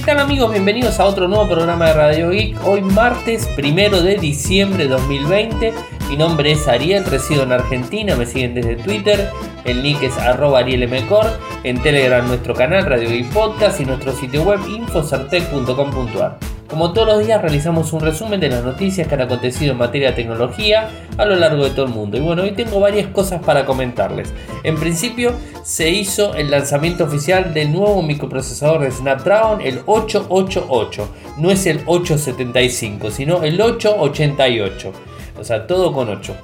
¿Qué tal amigos? Bienvenidos a otro nuevo programa de Radio Geek. Hoy martes primero de diciembre de 2020. Mi nombre es Ariel, resido en Argentina, me siguen desde Twitter. El link es arroba arielmcor. En Telegram nuestro canal Radio Geek Podcast y nuestro sitio web infocertec.com.ar. Como todos los días realizamos un resumen de las noticias que han acontecido en materia de tecnología a lo largo de todo el mundo. Y bueno, hoy tengo varias cosas para comentarles. En principio se hizo el lanzamiento oficial del nuevo microprocesador de Snapdragon, el 888. No es el 875, sino el 888. O sea, todo con 8.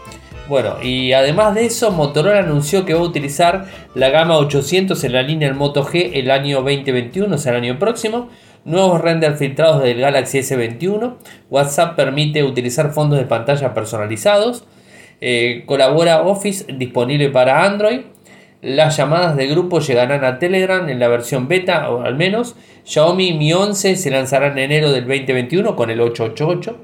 Bueno, y además de eso, Motorola anunció que va a utilizar la gama 800 en la línea del Moto G el año 2021, o sea, el año próximo nuevos renders filtrados del Galaxy S21, WhatsApp permite utilizar fondos de pantalla personalizados, eh, colabora Office disponible para Android, las llamadas de grupo llegarán a Telegram en la versión beta o al menos, Xiaomi Mi 11 se lanzará en enero del 2021 con el 888.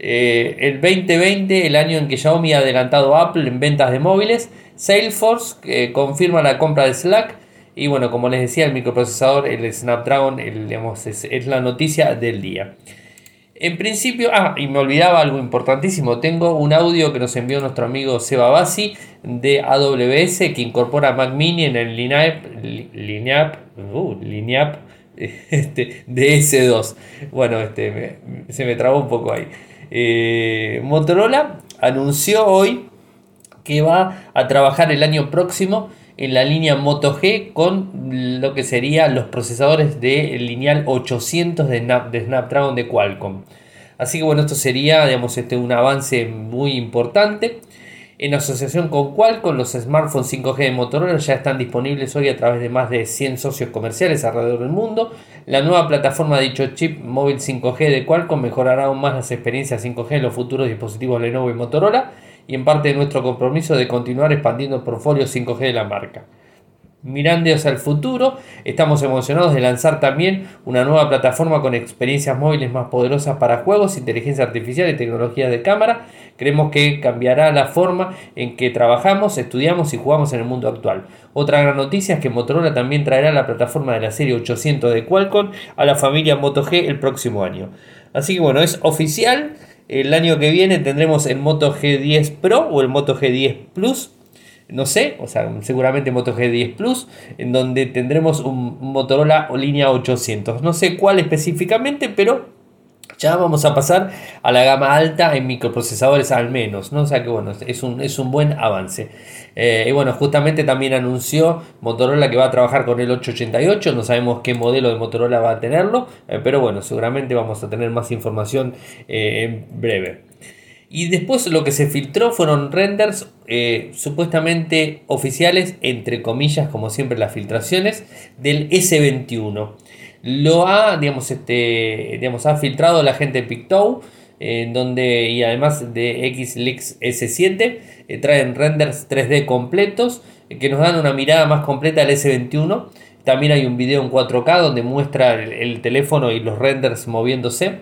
Eh, el 2020, el año en que Xiaomi ha adelantado a Apple en ventas de móviles, Salesforce confirma la compra de Slack y bueno, como les decía, el microprocesador, el Snapdragon, es, la noticia del día. En principio, ah, y me olvidaba algo importantísimo, tengo un audio que nos envió nuestro amigo Seba Bassi de AWS que incorpora Mac Mini en el Lineap, Lineap, uh, Lineap este, DS2. Bueno, este, se me trabó un poco ahí. Eh, Motorola anunció hoy que va a trabajar el año próximo en la línea Moto G con lo que serían los procesadores de lineal 800 de, Snapdragon de Qualcomm. Así que bueno, esto sería digamos, este, un avance muy importante. En asociación con Qualcomm, los smartphones 5G de Motorola ya están disponibles hoy a través de más de 100 socios comerciales alrededor del mundo. La nueva plataforma de dicho chip móvil 5G de Qualcomm mejorará aún más las experiencias 5G en los futuros dispositivos Lenovo y Motorola y en parte de nuestro compromiso de continuar expandiendo el portfolio 5G de la marca. Mirando hacia el futuro, estamos emocionados de lanzar también una nueva plataforma con experiencias móviles más poderosas para juegos, inteligencia artificial y tecnología de cámara. Creemos que cambiará la forma en que trabajamos, estudiamos y jugamos en el mundo actual. Otra gran noticia es que Motorola también traerá la plataforma de la serie 800 de Qualcomm a la familia Moto G el próximo año. Así que bueno, es oficial. El año que viene tendremos el Moto G10 Pro o el Moto G10 Plus. No sé, o sea, seguramente Moto G10 Plus, en donde tendremos un Motorola o línea 800. No sé cuál específicamente, pero ya vamos a pasar a la gama alta en microprocesadores al menos, ¿no? O sea que bueno, es un, es un buen avance. Eh, y bueno, justamente también anunció Motorola que va a trabajar con el 888, no sabemos qué modelo de Motorola va a tenerlo, eh, pero bueno, seguramente vamos a tener más información eh, en breve. Y después lo que se filtró fueron renders supuestamente oficiales, entre comillas, como siempre las filtraciones, del S21 lo ha, digamos, este, digamos, ha filtrado la gente de Pictow, en donde, y además de XLeaks S7, eh, traen renders 3D completos eh, que nos dan una mirada más completa al S21. También hay un video en 4K donde muestra el, teléfono y los renders moviéndose.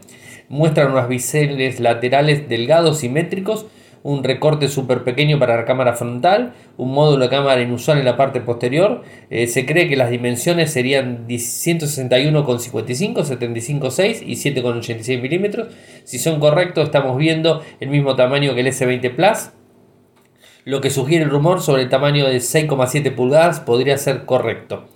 Muestran unos biseles laterales delgados simétricos un recorte súper pequeño para la cámara frontal, un módulo de cámara inusual en la parte posterior. Eh, se cree que las dimensiones serían 161,55, 75,6 y 7,86 milímetros. Si son correctos, estamos viendo el mismo tamaño que el S20 Plus. Lo que sugiere el rumor sobre el tamaño de 6,7 pulgadas podría ser correcto.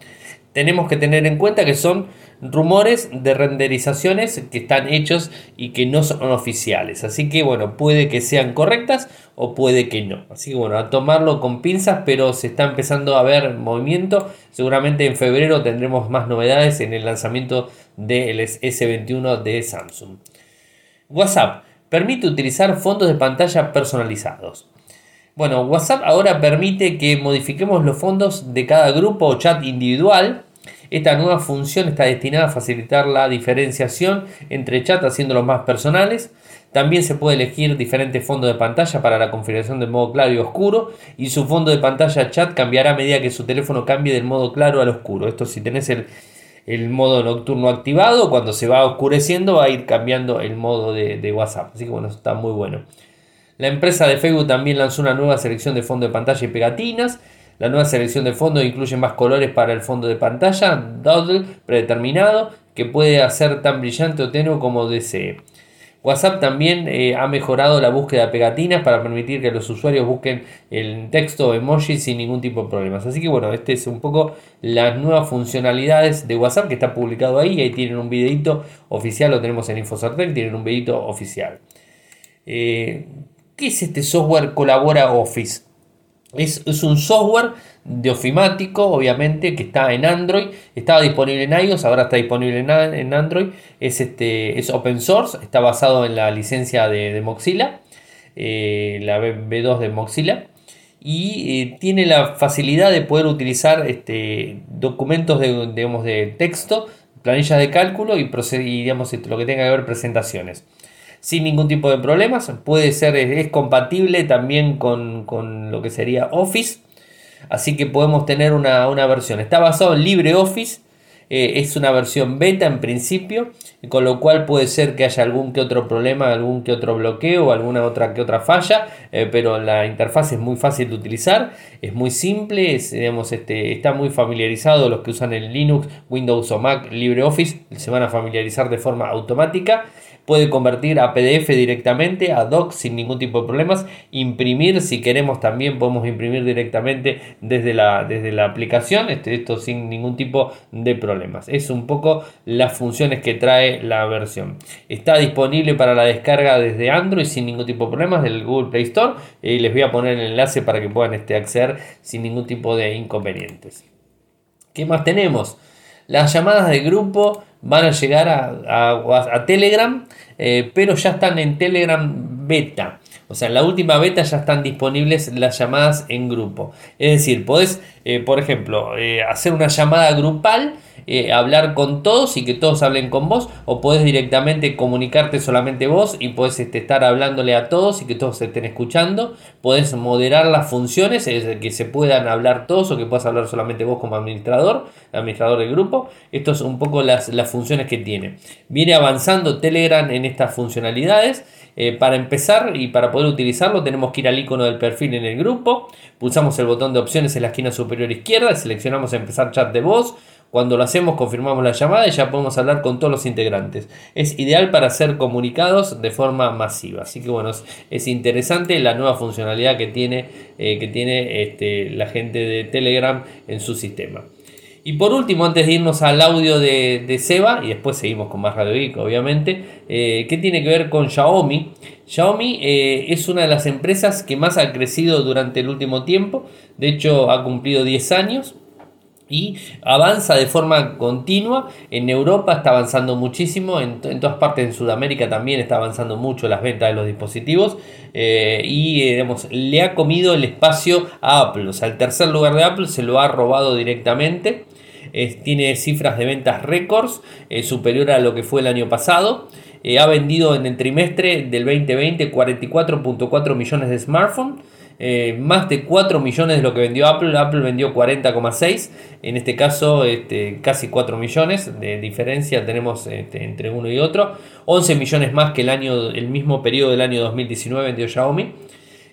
Tenemos que tener en cuenta que son rumores de renderizaciones que están hechos y que no son oficiales. Así que bueno, puede que sean correctas o puede que no. Así que bueno, a tomarlo con pinzas, pero se está empezando a ver movimiento. Seguramente en febrero tendremos más novedades en el lanzamiento del S21 de Samsung. WhatsApp permite utilizar fondos de pantalla personalizados. Bueno, WhatsApp ahora permite que modifiquemos los fondos de cada grupo o chat individual esta nueva función está destinada a facilitar la diferenciación entre chat haciéndolos más personales. También se puede elegir diferentes fondos de pantalla para la configuración de modo claro y oscuro y su fondo de pantalla chat cambiará a medida que su teléfono cambie del modo claro al oscuro. Esto si tenés el, modo nocturno activado, cuando se va oscureciendo va a ir cambiando el modo de, de WhatsApp. Así que bueno, está muy bueno. La empresa de Facebook también lanzó una nueva selección de fondo de pantalla y pegatinas la nueva selección de fondo incluye más colores para el fondo de pantalla, doodle predeterminado, que puede hacer tan brillante o tenue como desee. WhatsApp también eh, ha mejorado la búsqueda de pegatinas para permitir que los usuarios busquen el texto o emoji sin ningún tipo de problemas. Así que bueno, este es un poco las nuevas funcionalidades de WhatsApp que está publicado ahí. Ahí tienen un videito oficial, lo tenemos en InfoSartec, tienen un videito oficial. Eh, ¿Qué es este software Colabora Office? Es, un software de ofimático, obviamente, que está en Android. Estaba disponible en iOS, ahora está disponible en, Android. Es, este, es open source, está basado en la licencia de, Mozilla, eh, la B2 de Mozilla. Y eh, tiene la facilidad de poder utilizar este, documentos de, de texto, planillas de cálculo y, y digamos, lo que tenga que ver presentaciones sin ningún tipo de problemas. Puede ser, es, compatible también con, lo que sería Office. Así que podemos tener una, versión. Está basado en LibreOffice. Eh, es una versión beta en principio, con lo cual puede ser que haya algún que otro problema, algún que otro bloqueo, alguna otra que otra falla, eh, pero la interfaz es muy fácil de utilizar, es muy simple, digamos, este, está muy familiarizado los que usan el Linux, Windows o Mac LibreOffice, se van a familiarizar de forma automática puede convertir a PDF directamente, a doc sin ningún tipo de problemas, imprimir si queremos también podemos imprimir directamente desde la, desde la aplicación, este, esto sin ningún tipo de problemas. Es un poco las funciones que trae la versión. Está disponible para la descarga desde Android sin ningún tipo de problemas del Google Play Store y les voy a poner el enlace para que puedan este, acceder sin ningún tipo de inconvenientes. ¿Qué más tenemos? Las llamadas de grupo van a llegar a, Telegram, eh, pero ya están en Telegram beta. O sea, en la última beta ya están disponibles las llamadas en grupo. Es decir, podés, eh, por ejemplo, eh, hacer una llamada grupal eh, hablar con todos y que todos hablen con vos, o podés directamente comunicarte solamente vos y podés este, estar hablándole a todos y que todos se estén escuchando. Podés moderar las funciones, es decir, que se puedan hablar todos o que puedas hablar solamente vos como administrador, administrador del grupo. Esto es un poco las, las funciones que tiene. Viene avanzando Telegram en estas funcionalidades. Eh, para empezar y para poder utilizarlo tenemos que ir al icono del perfil en el grupo, pulsamos el botón de opciones en la esquina superior izquierda, seleccionamos empezar chat de voz, cuando lo hacemos confirmamos la llamada y ya podemos hablar con todos los integrantes. Es ideal para ser comunicados de forma masiva. Así que bueno, es, interesante la nueva funcionalidad que tiene, eh, que tiene este, la gente de Telegram en su sistema. Y por último, antes de irnos al audio de, Seba, y después seguimos con más Radio Geek, obviamente, eh, ¿qué tiene que ver con Xiaomi? Xiaomi eh, es una de las empresas que más ha crecido durante el último tiempo, de hecho ha cumplido 10 años, y avanza de forma continua. En Europa está avanzando muchísimo, en, todas partes de Sudamérica también está avanzando mucho las ventas de los dispositivos eh, y eh, le ha comido el espacio a Apple. O sea, el tercer lugar de Apple se lo ha robado directamente. tiene cifras de ventas récords eh, superior a lo que fue el año pasado. ha vendido en el trimestre del 2020 44.4 millones de smartphones eh, más de 4 millones de lo que vendió Apple. Apple vendió 40,6. En este caso, este, casi 4 millones de diferencia tenemos este, entre uno y otro. 11 millones más que el, año, el mismo periodo del año 2019 vendió Xiaomi.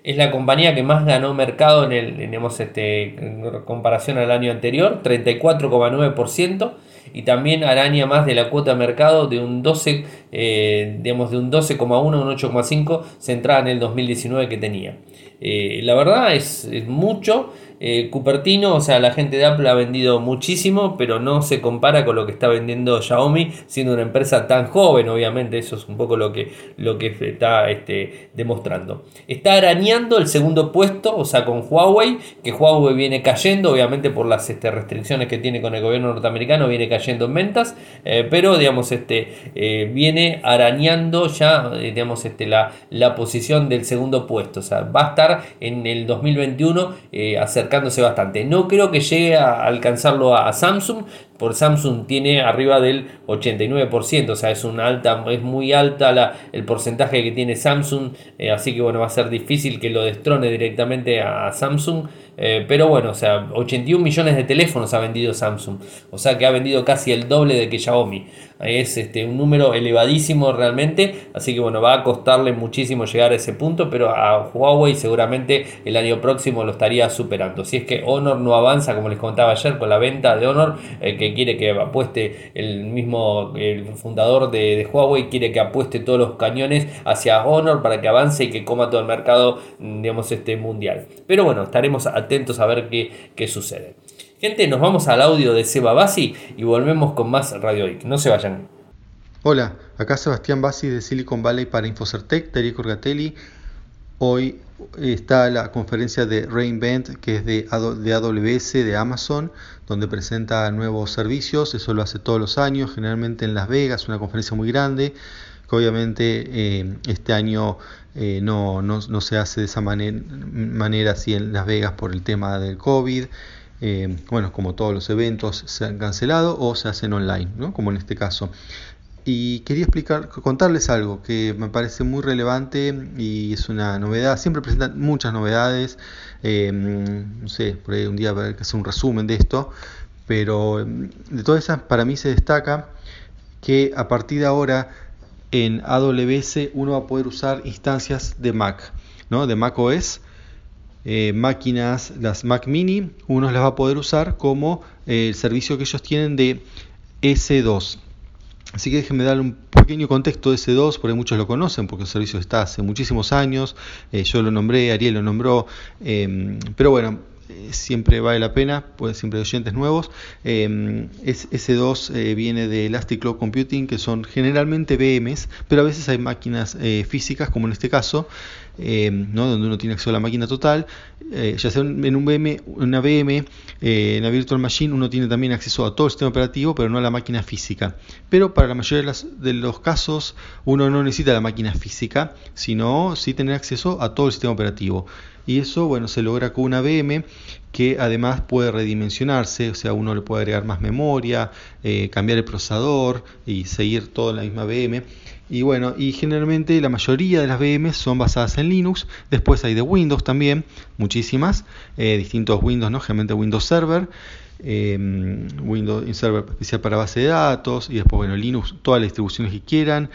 Es la compañía que más ganó mercado en, el, este, en comparación al año anterior, 34,9% y también araña más de la cuota de mercado de un 12, eh, digamos de un 12,1 a un 8,5 centrada en el 2019 que tenía. Eh, la verdad es, es mucho eh, Cupertino, o sea, la gente de Apple ha vendido muchísimo, pero no se compara con lo que está vendiendo Xiaomi, siendo una empresa tan joven, obviamente, eso es un poco lo que, lo que está este, demostrando. Está arañando el segundo puesto, o sea, con Huawei, que Huawei viene cayendo, obviamente por las este, restricciones que tiene con el gobierno norteamericano, viene cayendo en ventas, eh, pero digamos, este, eh, viene arañando ya, digamos, este, la, la posición del segundo puesto, o sea, va a estar en el 2021 hacer acercándose bastante. No creo que llegue a alcanzarlo a Samsung, por Samsung tiene arriba del 89%, o sea, es alta, es muy alta el porcentaje que tiene Samsung, eh, así que bueno, va a ser difícil que lo destrone directamente a Samsung. Eh, pero bueno, o sea, 81 millones de teléfonos ha vendido Samsung. O sea que ha vendido casi el doble de que Xiaomi. Es este, un número elevadísimo realmente. Así que bueno, va a costarle muchísimo llegar a ese punto. Pero a Huawei seguramente el año próximo lo estaría superando. Si es que Honor no avanza, como les contaba ayer, con la venta de Honor, eh, que quiere que apueste el mismo el fundador de, Huawei, quiere que apueste todos los cañones hacia Honor para que avance y que coma todo el mercado, digamos, este mundial. Pero bueno, estaremos atentos a ver qué, qué sucede. Gente, nos vamos al audio de Seba Bassi y volvemos con más Radio. No se vayan. Hola, acá Sebastián Bassi de Silicon Valley para Infocertec, Darío Corgatelli. Hoy está la conferencia de Reinvent, que es de, AWS, de Amazon, donde presenta nuevos servicios. Eso lo hace todos los años, generalmente en Las Vegas, una conferencia muy grande, obviamente eh, este año eh, no, se hace de esa manera así en Las Vegas por el tema del COVID. Eh, bueno, como todos los eventos se han cancelado o se hacen online, como en este caso y quería explicar, contarles algo que me parece muy relevante y es una novedad. Siempre presentan muchas novedades. Eh, no sé, por ahí un día habrá que hacer un resumen de esto. Pero em, de todas esas, para mí se destaca que a partir de ahora en AWS uno va a poder usar instancias de Mac, ¿no? de Mac OS. Eh, máquinas, las Mac Mini, uno las va a poder usar como eh, el servicio que ellos tienen de S2. Así que déjenme dar un pequeño contexto de S2, porque muchos lo conocen, porque el servicio está hace muchísimos años, eh, yo lo nombré, Ariel lo nombró, em, pero bueno, siempre vale la pena, pues siempre hay oyentes nuevos. Em, S2 eh, viene de Elastic Cloud Computing, que son generalmente VMs, pero a veces hay máquinas físicas, como en este caso, em, ¿no? donde uno tiene acceso a la máquina total. ya sea en un VM, una VM, en la Virtual Machine, uno tiene también acceso a todo el sistema operativo, pero no a la máquina física. Pero para la mayoría de, los casos, uno no necesita la máquina física, sino sí tener acceso a todo el sistema operativo y eso bueno se logra con una VM que además puede redimensionarse, o sea uno le puede agregar más memoria, eh, cambiar el procesador y seguir todo en la misma VM. Y bueno, y generalmente la mayoría de las VM son basadas en Linux, después hay de Windows también, muchísimas, eh, distintos Windows, ¿no? generalmente Windows Server. Eh, Windows Server especial para base de datos y después bueno Linux todas las distribuciones que quieran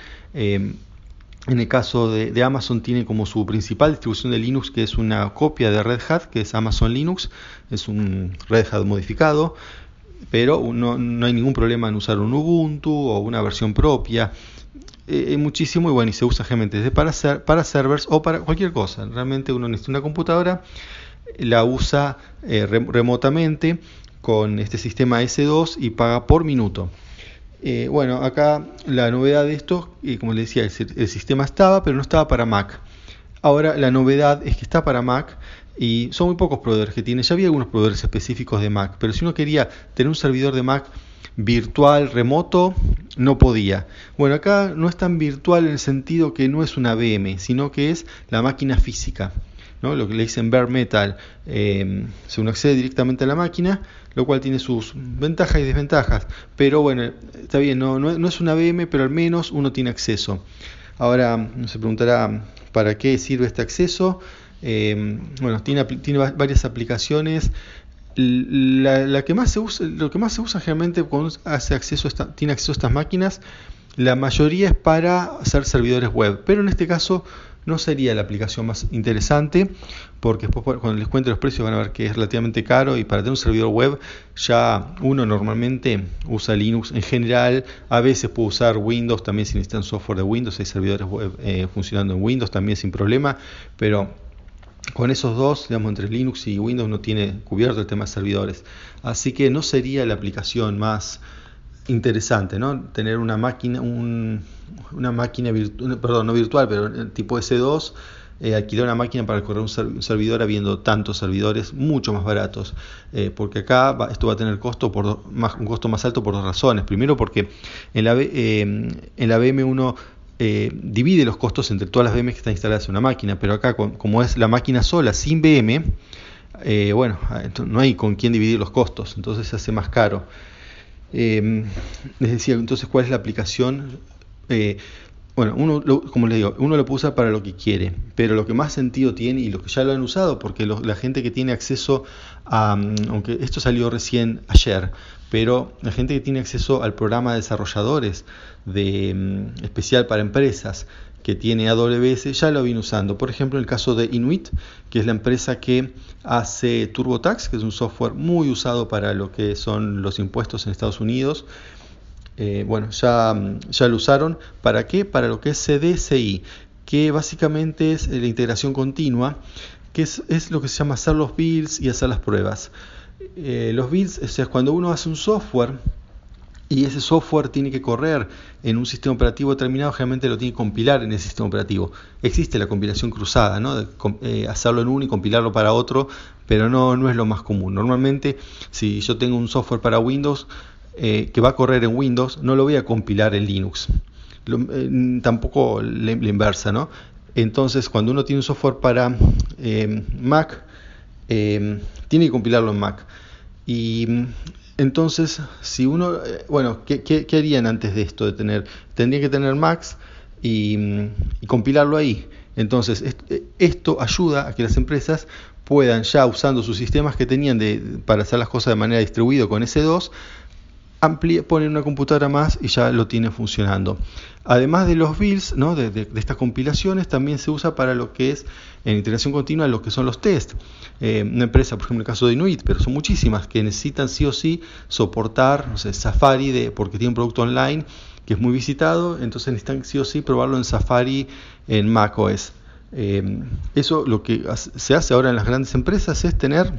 en el caso de, Amazon tiene como su principal distribución de Linux que es una copia de Red Hat, que es Amazon Linux, es un Red Hat modificado, pero no, hay ningún problema en usar un Ubuntu o una versión propia. Eh, muchísimo y bueno, y se usa generalmente para, para servers o para cualquier cosa. Realmente uno necesita una computadora, la usa eh, remotamente con este sistema S2 y paga por minuto. Eh, bueno, acá la novedad de esto, y como les decía, el, sistema estaba, pero no estaba para Mac. Ahora la novedad es que está para Mac y son muy pocos proveedores que tienen. Ya había algunos proveedores específicos de Mac, pero si uno quería tener un servidor de Mac virtual, remoto, no podía. Bueno, acá no es tan virtual en el sentido que no es una VM, sino que es la máquina física. ¿No? Lo que le dicen bare metal. Eh, se uno accede directamente a la máquina lo cual tiene sus ventajas y desventajas. Pero bueno, está bien, no, no, es una VM, pero al menos uno tiene acceso. Ahora se preguntará, ¿para qué sirve este acceso? Eh, bueno, tiene, tiene varias aplicaciones. La, que más se usa, lo que más se usa generalmente cuando hace acceso tiene acceso a estas máquinas, la mayoría es para hacer servidores web, pero en este caso no sería la aplicación más interesante porque después cuando les cuente los precios van a ver que es relativamente caro y para tener un servidor web ya uno normalmente usa Linux en general, a veces puede usar Windows también si necesitan software de Windows, hay servidores web eh, funcionando en Windows también sin problema, pero con esos dos, digamos, entre Linux y Windows no tiene cubierto el tema de servidores. Así que no sería la aplicación más interesante, ¿no? Tener una máquina, una máquina virtual, perdón, no virtual, pero tipo S2, eh, alquilar una máquina para correr un, servidor habiendo tantos servidores mucho más baratos, eh, porque acá esto va a tener costo por un costo más alto por dos razones. Primero porque en la, eh, en la VM uno divide los costos entre todas las VM que están instaladas en una máquina, pero acá como es la máquina sola sin VM, bueno, no hay con quién dividir los costos, entonces se hace más caro. Eh, les decía entonces cuál es la aplicación. Eh, bueno, uno, como les digo, uno lo puede para lo que quiere, pero lo que más sentido tiene y lo que ya lo han usado, porque la gente que tiene acceso a, mm, aunque esto salió recién ayer, pero la gente que tiene acceso al programa de desarrolladores de, mm, especial para empresas que tiene AWS ya lo viene usando. Por ejemplo, en el caso de Inuit, que es la empresa que hace TurboTax, que es un software muy usado para lo que son los impuestos en Estados Unidos. Eh, bueno, ya, ya lo usaron. ¿Para qué? Para lo que es CDCI, que básicamente es la integración continua, que es, lo que se llama hacer los builds y hacer las pruebas. Eh, los builds, o sea, cuando uno hace un software, y ese software tiene que correr en un sistema operativo determinado, generalmente lo tiene que compilar en ese sistema operativo. Existe la compilación cruzada, ¿no? de eh, hacerlo en uno y compilarlo para otro, pero no, no es lo más común. Normalmente, si yo tengo un software para Windows eh, que va a correr en Windows, no lo voy a compilar en Linux. Eh, tampoco la, inversa, ¿no? Entonces, cuando uno tiene un software para Mac, tiene que compilarlo en Mac. Y entonces, si uno, eh, bueno, ¿qué, harían antes de esto? De tener, tendría que tener Max y, compilarlo ahí. Entonces, eh, esto ayuda a que las empresas puedan ya usando sus sistemas que tenían de, para hacer las cosas de manera distribuida con S2, ponen una computadora más y ya lo tiene funcionando. Además de los builds, ¿no? de, estas compilaciones, también se usa para lo que es en integración continua lo que son los test. Eh, una empresa, por ejemplo, el caso de Inuit, pero son muchísimas que necesitan sí o sí soportar no sé, Safari de, porque tiene un producto online que es muy visitado, entonces necesitan sí o sí probarlo en Safari en macOS. Eh, eso lo que se hace ahora en las grandes empresas es tener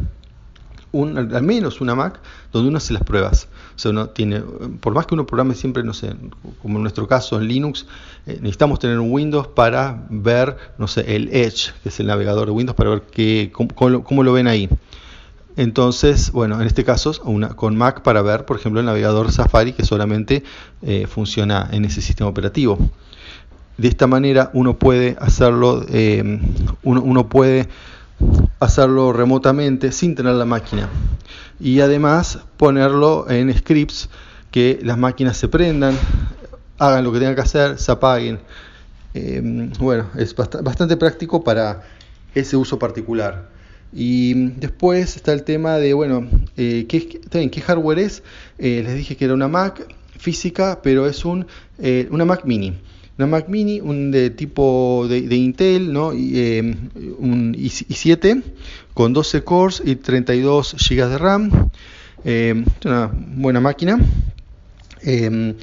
al menos una Mac donde uno hace las pruebas. O sea, uno tiene, por más que uno programe siempre, no sé, como en nuestro caso en Linux, eh, necesitamos tener un Windows para ver, no sé, el Edge, que es el navegador de Windows, para ver qué, cómo, lo ven ahí. Entonces, bueno, en este caso, con Mac para ver, por ejemplo, el navegador Safari que solamente eh, funciona en ese sistema operativo. De esta manera uno puede hacerlo, eh, uno puede hacerlo remotamente sin tener la máquina. Y además ponerlo en scripts que las máquinas se prendan, hagan lo que tengan que hacer, se apaguen. Em, bueno, es bastante práctico para ese uso particular. Y después está el tema de, bueno, eh, ¿qué, ¿qué, hardware es? Eh, les dije que era una Mac física, pero es un, eh, una Mac mini una Mac Mini, un de tipo de, Intel, ¿no? Eh, un i7 con 12 cores y 32 GB de RAM. Eh, una buena máquina. Eh,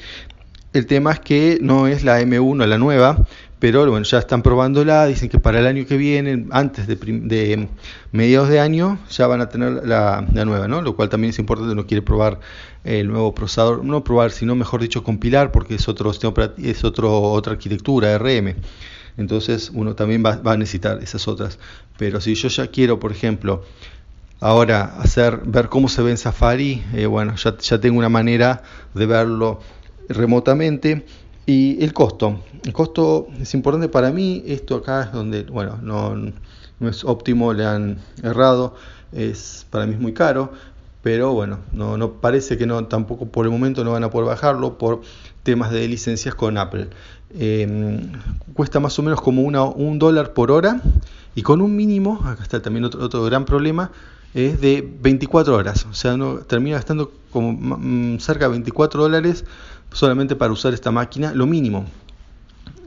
el tema es que no es la M1, la nueva, pero bueno, ya están probándola, dicen que para el año que viene, antes de, mediados de año, ya van a tener la, nueva, ¿no? Lo cual también es importante, uno quiere probar el nuevo procesador, no probar, sino mejor dicho compilar, porque es otro es otro, otra arquitectura, RM. Entonces uno también va, a necesitar esas otras. Pero si yo ya quiero, por ejemplo, ahora hacer ver cómo se ve en Safari, eh, bueno, ya, ya tengo una manera de verlo remotamente y el costo. El costo es importante para mí. Esto acá es donde, bueno, no, es óptimo, le han errado. Es, para mí es muy caro. Pero bueno, no, no parece que no, tampoco por el momento no van a poder bajarlo por temas de licencias con Apple. Em, cuesta más o menos como una, un dólar por hora y con un mínimo, acá está también otro, otro gran problema, es de 24 horas. O sea, no, termina gastando como mm, cerca de 24 dólares solamente para usar esta máquina, lo mínimo.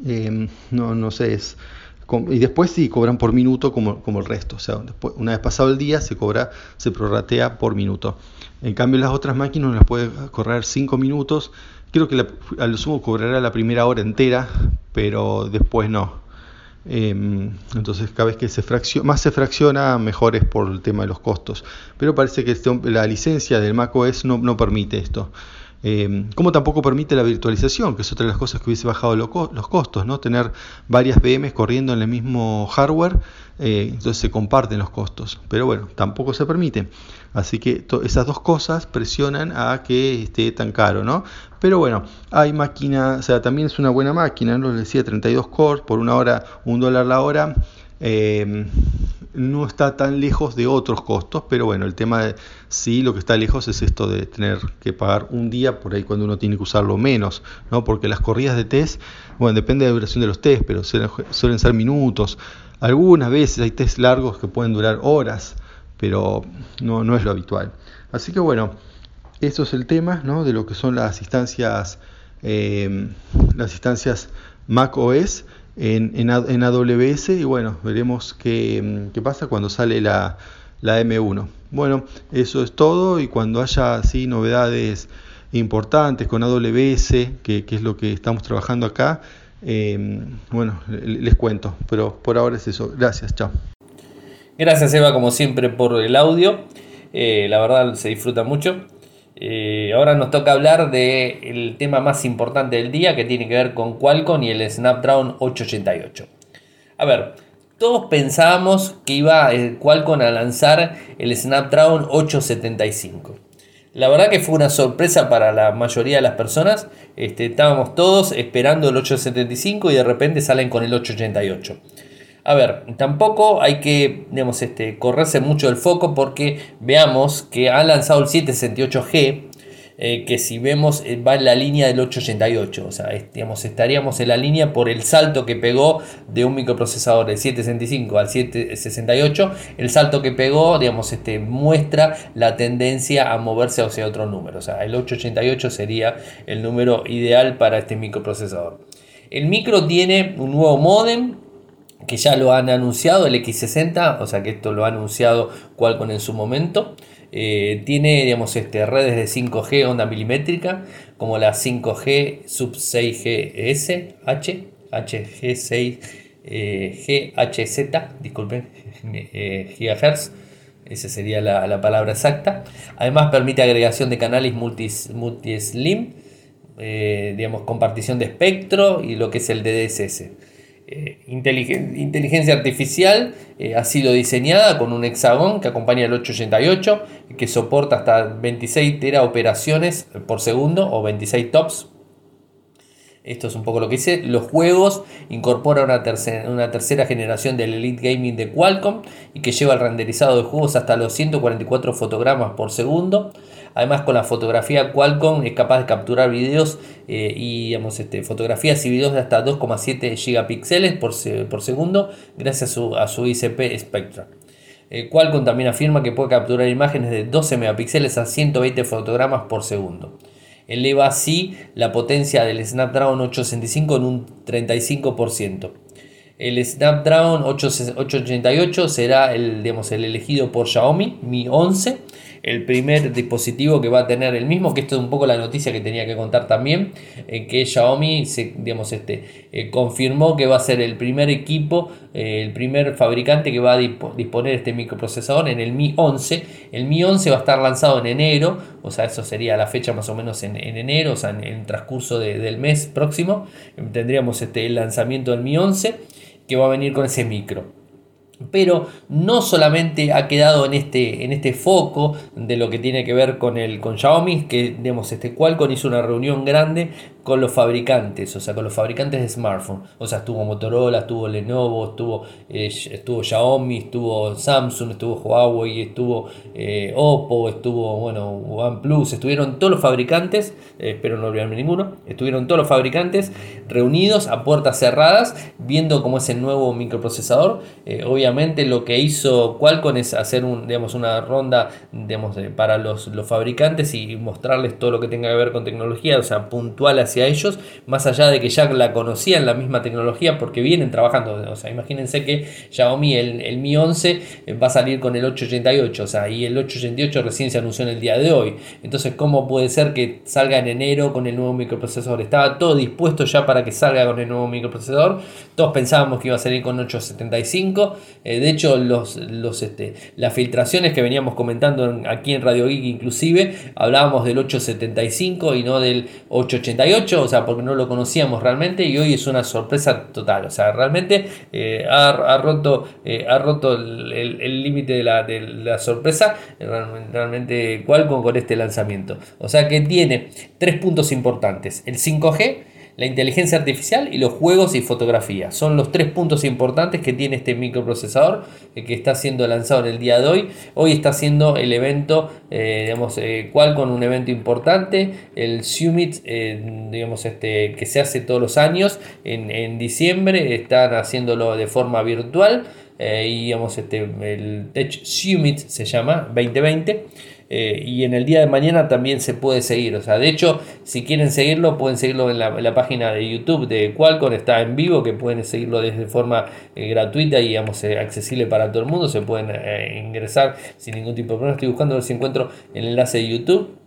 Em, no, no sé, es, y después sí cobran por minuto como, como el resto. O sea, después, una vez pasado el día se cobra, se prorratea por minuto. En cambio las otras máquinas las puede correr 5 minutos. Creo que a lo sumo cobrará la primera hora entera, pero después no. Em, entonces cada vez que se fracciona, más se fracciona, mejor es por el tema de los costos. Pero parece que este, la licencia del macOS no, no permite esto. Eh, como tampoco permite la virtualización, que es otra de las cosas que hubiese bajado los costos, ¿no? Tener varias VMs corriendo en el mismo hardware, eh, entonces se comparten los costos. Pero bueno, tampoco se permite. Así que esas dos cosas presionan a que esté tan caro, ¿no? Pero bueno, hay máquinas, o sea, también es una buena máquina, ¿no? Les decía 32 cores por una hora, un dólar la hora. Eh, no está tan lejos de otros costos, pero bueno, el tema de sí, lo que está lejos es esto de tener que pagar un día por ahí cuando uno tiene que usarlo menos, ¿no? Porque las corridas de test, bueno, depende de la duración de los test, pero suelen, ser minutos. Algunas veces hay test largos que pueden durar horas, pero no, no es lo habitual. Así que bueno, eso es el tema, ¿no? De lo que son las instancias, eh, las instancias Mac En, en, AWS y bueno, veremos qué, pasa cuando sale la, M1. Bueno, eso es todo y cuando haya así novedades importantes con AWS, que, es lo que estamos trabajando acá, em, bueno, les cuento, pero por ahora es eso. Gracias, chao. Gracias Eva como siempre por el audio, eh, la verdad se disfruta mucho. Eh, ahora nos toca hablar del tema más importante del día que tiene que ver con Qualcomm y el Snapdragon 888. A ver, todos pensábamos que iba el Qualcomm a lanzar el Snapdragon 875. La verdad que fue una sorpresa para la mayoría de las personas. Este, estábamos todos esperando el 875 y de repente salen con el 888. A ver, tampoco hay que digamos, este, correrse mucho del foco porque veamos que han lanzado el 768G, eh, que si vemos eh, va en la línea del 888, o sea, digamos, estaríamos en la línea por el salto que pegó de un microprocesador del 765 al 768, el salto que pegó, digamos, este, muestra la tendencia a moverse hacia otro número, o sea, el 888 sería el número ideal para este microprocesador. El micro tiene un nuevo modem que ya lo han anunciado, el X60, o sea que esto lo ha anunciado Qualcomm en su momento. Eh, tiene digamos, este, redes de 5G onda milimétrica, como la 5G sub 6GS, H, HG6, eh, GHZ, disculpen, eh, gigahertz. Esa sería la, palabra exacta. Además permite agregación de canales multi-slim, digamos, compartición de espectro y lo que es el DDSS. Eh, inteligencia artificial eh, ha sido diseñada con un hexagón que acompaña el 888 que soporta hasta 26 tera operaciones por segundo o 26 tops esto es un poco lo que hice. Los juegos incorporan una tercera, una tercera generación del Elite Gaming de Qualcomm y que lleva el renderizado de juegos hasta los 144 fotogramas por segundo. Además, con la fotografía Qualcomm es capaz de capturar videos eh, y digamos, este, fotografías y videos de hasta 2,7 gigapíxeles por, por, segundo gracias a su, a su ICP Spectra. Eh, Qualcomm también afirma que puede capturar imágenes de 12 megapíxeles a 120 fotogramas por segundo eleva así la potencia del Snapdragon 865 en un 35%. El Snapdragon 888 será el, digamos, el elegido por Xiaomi Mi 11 el primer dispositivo que va a tener el mismo, que esto es un poco la noticia que tenía que contar también, eh, que Xiaomi se, digamos, este, eh, confirmó que va a ser el primer equipo, eh, el primer fabricante que va a disponer este microprocesador en el Mi 11. El Mi 11 va a estar lanzado en enero, o sea, eso sería la fecha más o menos en, enero, o sea, en, el transcurso del mes próximo, tendríamos este, el lanzamiento del Mi 11 que va a venir con ese micro pero no solamente ha quedado en este, en este foco de lo que tiene que ver con el con Xiaomi, que digamos, este Qualcomm hizo una reunión grande con los fabricantes, o sea, con los fabricantes de smartphones. O sea, estuvo Motorola, estuvo Lenovo, estuvo, eh, estuvo Xiaomi, estuvo Samsung, estuvo Huawei, estuvo eh, Oppo, estuvo, bueno, OnePlus, estuvieron todos los fabricantes, eh, espero no olvidarme ninguno, estuvieron todos los fabricantes reunidos a puertas cerradas, viendo cómo es el nuevo microprocesador. obviamente lo que hizo Qualcomm es hacer un, digamos, una ronda digamos, para los, los fabricantes y mostrarles todo lo que tenga que ver con tecnología, o sea, puntual a ellos, más allá de que ya la conocían la misma tecnología porque vienen trabajando. O sea, imagínense que Xiaomi, el, el Mi 11, eh, va a salir con el 888, o sea, y el 888 recién se anunció en el día de hoy. Entonces, ¿cómo puede ser que salga en enero con el nuevo microprocesador? Estaba todo dispuesto ya para que salga con el nuevo microprocesador. Todos pensábamos que iba a salir con 875. Eh, de hecho, los, los, este, las filtraciones que veníamos comentando aquí en Radio Geek, inclusive, hablábamos del 875 y no del 888 o sea, porque no lo conocíamos realmente y hoy es una sorpresa total, o sea, realmente eh, ha, roto, eh, ha roto el límite de la, de la, sorpresa, realmente Qualcomm con este lanzamiento. O sea que tiene tres puntos importantes, el 5G, la inteligencia artificial y los juegos y fotografía. Son los tres puntos importantes que tiene este microprocesador eh, que está siendo lanzado en el día de hoy. Hoy está siendo el evento, eh, digamos, eh, con un evento importante, el Summit, digamos, este, que se hace todos los años en, en diciembre, están haciéndolo de forma virtual. y digamos, este, el Tech Summit se llama 2020. Eh, y en el día de mañana también se puede seguir. O sea, de hecho, si quieren seguirlo, pueden seguirlo en la, página de YouTube de Qualcomm, está en vivo, que pueden seguirlo desde forma eh, gratuita y digamos, eh, accesible para todo el mundo. Se pueden ingresar sin ningún tipo de problema. Estoy buscando a ver si encuentro el enlace de YouTube.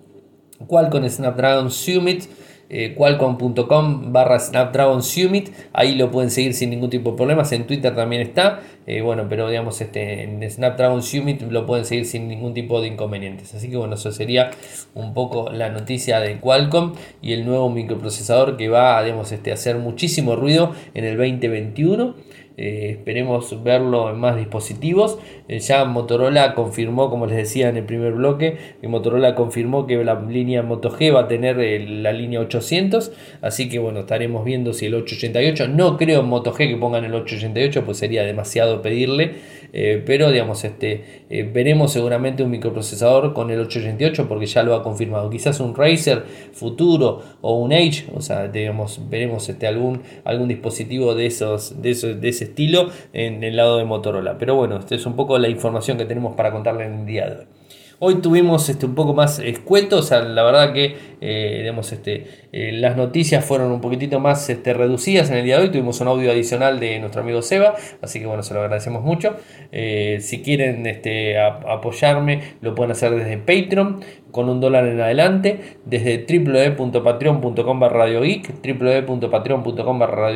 Qualcomm Snapdragon Summit eh, qualcomm.com barra Snapdragon Summit, ahí lo pueden seguir sin ningún tipo de problemas, en Twitter también está, eh, bueno, pero digamos este, en Snapdragon Summit lo pueden seguir sin ningún tipo de inconvenientes, así que bueno, eso sería un poco la noticia de Qualcomm y el nuevo microprocesador que va digamos, este, a hacer muchísimo ruido en el 2021. Eh, esperemos verlo en más dispositivos. Eh, ya Motorola confirmó, como les decía en el primer bloque, que Motorola confirmó que la línea Moto G va a tener eh, la línea 800. Así que bueno, estaremos viendo si el 888. No creo en Moto G que pongan el 888, pues sería demasiado pedirle. Eh, pero digamos, este, eh, veremos seguramente un microprocesador con el 888 porque ya lo ha confirmado. Quizás un Razer futuro o un Edge, o sea, digamos, veremos este, algún, algún dispositivo de, esos, de, de ese estilo en el lado de Motorola. Pero bueno, esta es un poco la información que tenemos para contarle en el día de hoy. Hoy tuvimos este, un poco más escueto, o sea, la verdad que eh, este, eh, las noticias fueron un poquitito más este, reducidas en el día de hoy. Tuvimos un audio adicional de nuestro amigo Seba, así que bueno, se lo agradecemos mucho. Eh, si quieren este, apoyarme, lo pueden hacer desde Patreon con un dólar en adelante, desde www.patreon.com barra www.patreon.com barra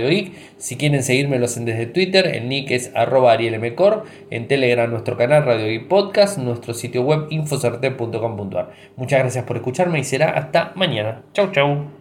Si quieren seguirme, lo hacen desde Twitter, el nick es arroba arielmcor, en Telegram nuestro canal Radio Geek Podcast, nuestro sitio web infocerte.com.ar. Muchas gracias por escucharme y será hasta mañana. Chau chau.